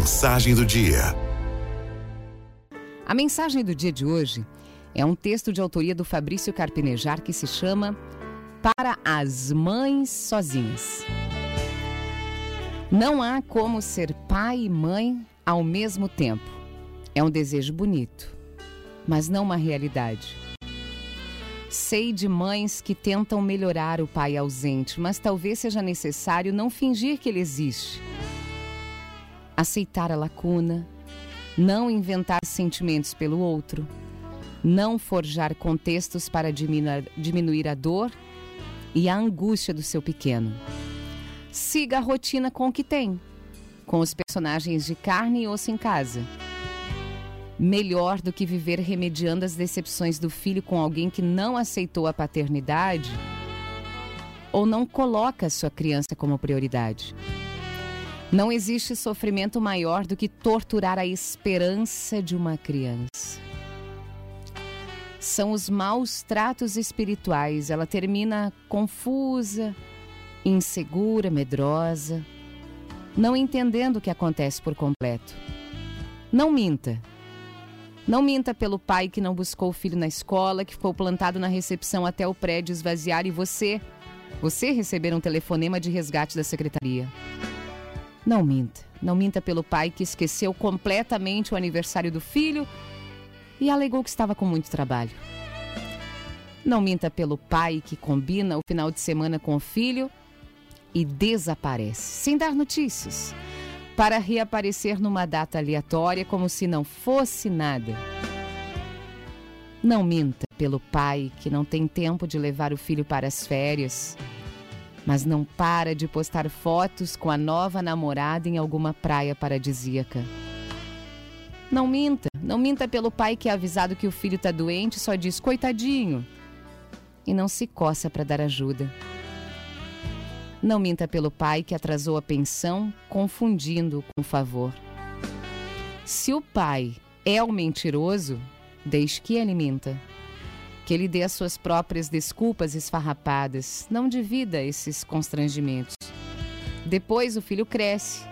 Mensagem do dia. A mensagem do dia de hoje é um texto de autoria do Fabrício Carpinejar que se chama Para as Mães Sozinhas. Não há como ser pai e mãe ao mesmo tempo. É um desejo bonito, mas não uma realidade. Sei de mães que tentam melhorar o pai ausente, mas talvez seja necessário não fingir que ele existe. Aceitar a lacuna, não inventar sentimentos pelo outro, não forjar contextos para diminuir a dor e a angústia do seu pequeno. Siga a rotina com o que tem, com os personagens de carne e osso em casa melhor do que viver remediando as decepções do filho com alguém que não aceitou a paternidade ou não coloca a sua criança como prioridade. Não existe sofrimento maior do que torturar a esperança de uma criança. São os maus tratos espirituais. Ela termina confusa, insegura, medrosa, não entendendo o que acontece por completo. Não minta. Não minta pelo pai que não buscou o filho na escola, que ficou plantado na recepção até o prédio esvaziar e você, você receber um telefonema de resgate da secretaria. Não minta. Não minta pelo pai que esqueceu completamente o aniversário do filho e alegou que estava com muito trabalho. Não minta pelo pai que combina o final de semana com o filho e desaparece, sem dar notícias para reaparecer numa data aleatória como se não fosse nada. Não minta pelo pai que não tem tempo de levar o filho para as férias, mas não para de postar fotos com a nova namorada em alguma praia paradisíaca. Não minta, não minta pelo pai que é avisado que o filho está doente e só diz coitadinho e não se coça para dar ajuda. Não minta pelo pai que atrasou a pensão, confundindo com favor. Se o pai é o mentiroso, deixe que ele minta. Que ele dê as suas próprias desculpas esfarrapadas, não divida esses constrangimentos. Depois o filho cresce,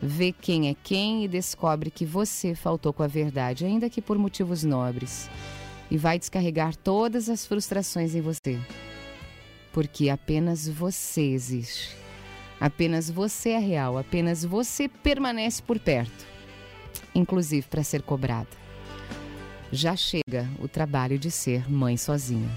vê quem é quem e descobre que você faltou com a verdade, ainda que por motivos nobres, e vai descarregar todas as frustrações em você porque apenas você existe. Apenas você é real, apenas você permanece por perto, inclusive para ser cobrada. Já chega o trabalho de ser mãe sozinha.